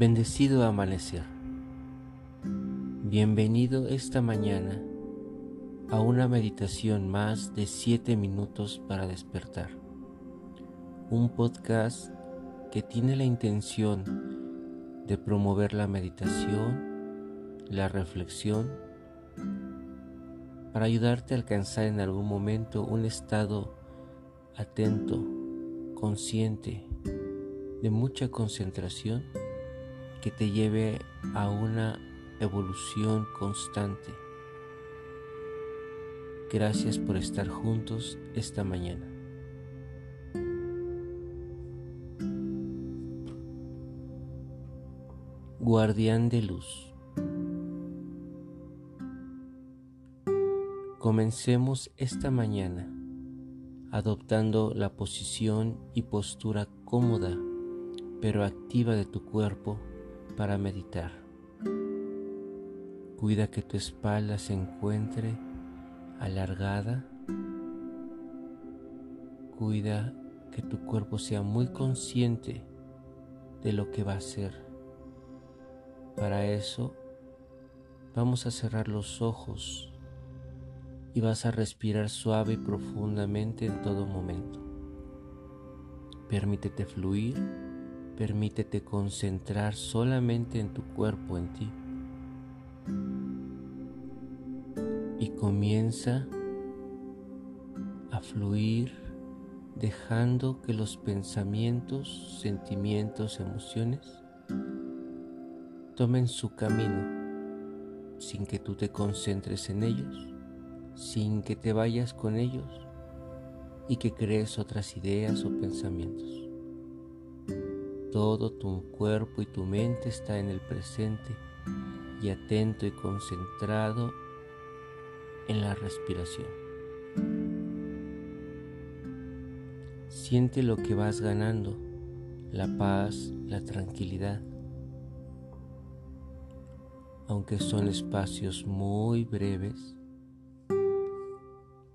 Bendecido amanecer. Bienvenido esta mañana a una meditación más de 7 minutos para despertar. Un podcast que tiene la intención de promover la meditación, la reflexión, para ayudarte a alcanzar en algún momento un estado atento, consciente, de mucha concentración que te lleve a una evolución constante. Gracias por estar juntos esta mañana. Guardián de luz. Comencemos esta mañana adoptando la posición y postura cómoda pero activa de tu cuerpo para meditar. Cuida que tu espalda se encuentre alargada. Cuida que tu cuerpo sea muy consciente de lo que va a hacer. Para eso vamos a cerrar los ojos y vas a respirar suave y profundamente en todo momento. Permítete fluir Permítete concentrar solamente en tu cuerpo, en ti. Y comienza a fluir dejando que los pensamientos, sentimientos, emociones tomen su camino sin que tú te concentres en ellos, sin que te vayas con ellos y que crees otras ideas o pensamientos. Todo tu cuerpo y tu mente está en el presente y atento y concentrado en la respiración. Siente lo que vas ganando, la paz, la tranquilidad. Aunque son espacios muy breves,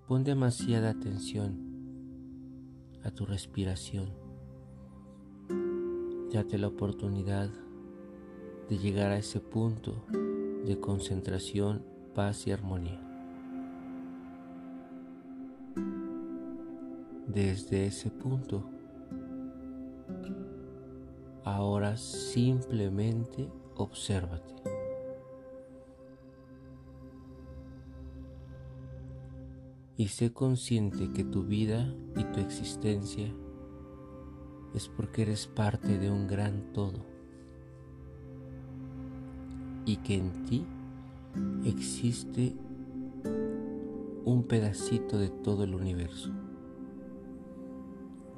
pon demasiada atención a tu respiración Date la oportunidad de llegar a ese punto de concentración, paz y armonía. Desde ese punto, ahora simplemente obsérvate. Y sé consciente que tu vida y tu existencia es porque eres parte de un gran todo y que en ti existe un pedacito de todo el universo,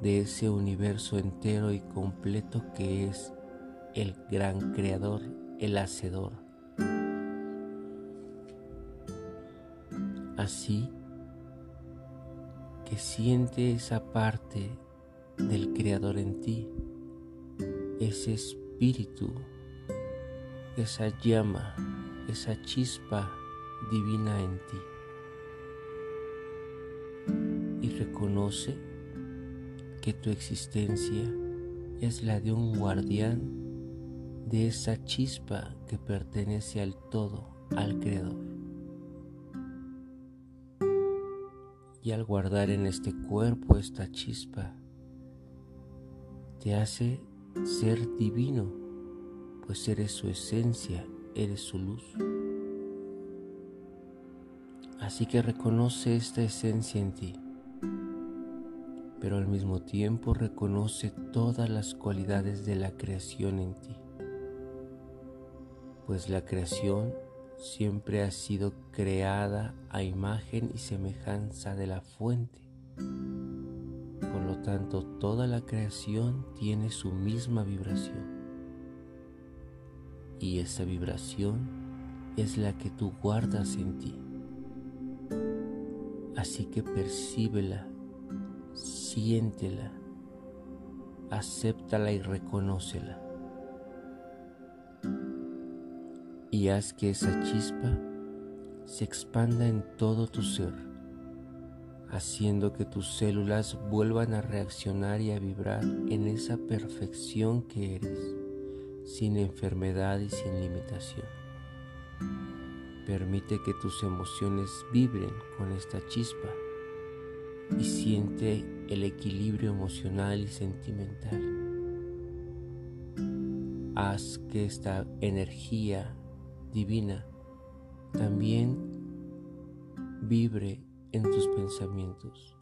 de ese universo entero y completo que es el gran creador, el hacedor. Así que siente esa parte del Creador en ti, ese espíritu, esa llama, esa chispa divina en ti. Y reconoce que tu existencia es la de un guardián de esa chispa que pertenece al todo, al Creador. Y al guardar en este cuerpo esta chispa, te hace ser divino, pues eres su esencia, eres su luz. Así que reconoce esta esencia en ti, pero al mismo tiempo reconoce todas las cualidades de la creación en ti, pues la creación siempre ha sido creada a imagen y semejanza de la fuente tanto toda la creación tiene su misma vibración. Y esa vibración es la que tú guardas en ti. Así que percíbela, siéntela, acéptala y reconócela. Y haz que esa chispa se expanda en todo tu ser haciendo que tus células vuelvan a reaccionar y a vibrar en esa perfección que eres, sin enfermedad y sin limitación. Permite que tus emociones vibren con esta chispa y siente el equilibrio emocional y sentimental. Haz que esta energía divina también vibre en tus pensamientos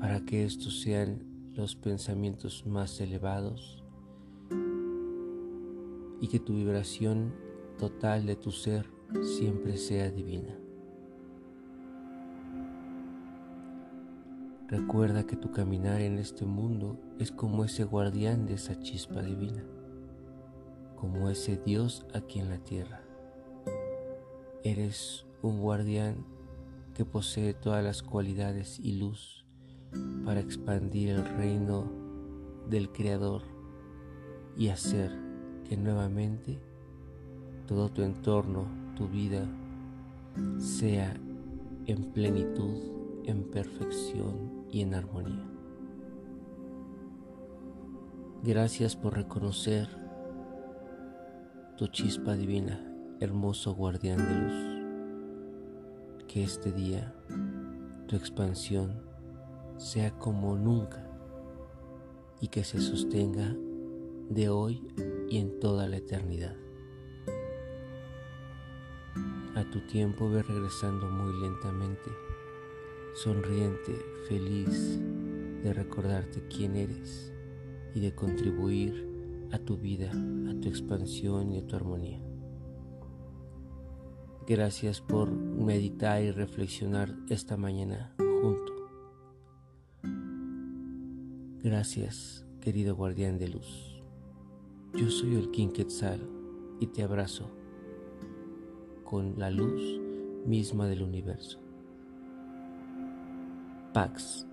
para que estos sean los pensamientos más elevados y que tu vibración total de tu ser siempre sea divina. Recuerda que tu caminar en este mundo es como ese guardián de esa chispa divina, como ese Dios aquí en la tierra. Eres un guardián que posee todas las cualidades y luz para expandir el reino del Creador y hacer que nuevamente todo tu entorno, tu vida, sea en plenitud, en perfección y en armonía. Gracias por reconocer tu chispa divina, hermoso guardián de luz. Que este día tu expansión sea como nunca y que se sostenga de hoy y en toda la eternidad. A tu tiempo ve regresando muy lentamente sonriente, feliz de recordarte quién eres y de contribuir a tu vida, a tu expansión y a tu armonía. Gracias por meditar y reflexionar esta mañana junto. Gracias, querido guardián de luz. Yo soy el King Quetzal y te abrazo con la luz misma del universo. Pax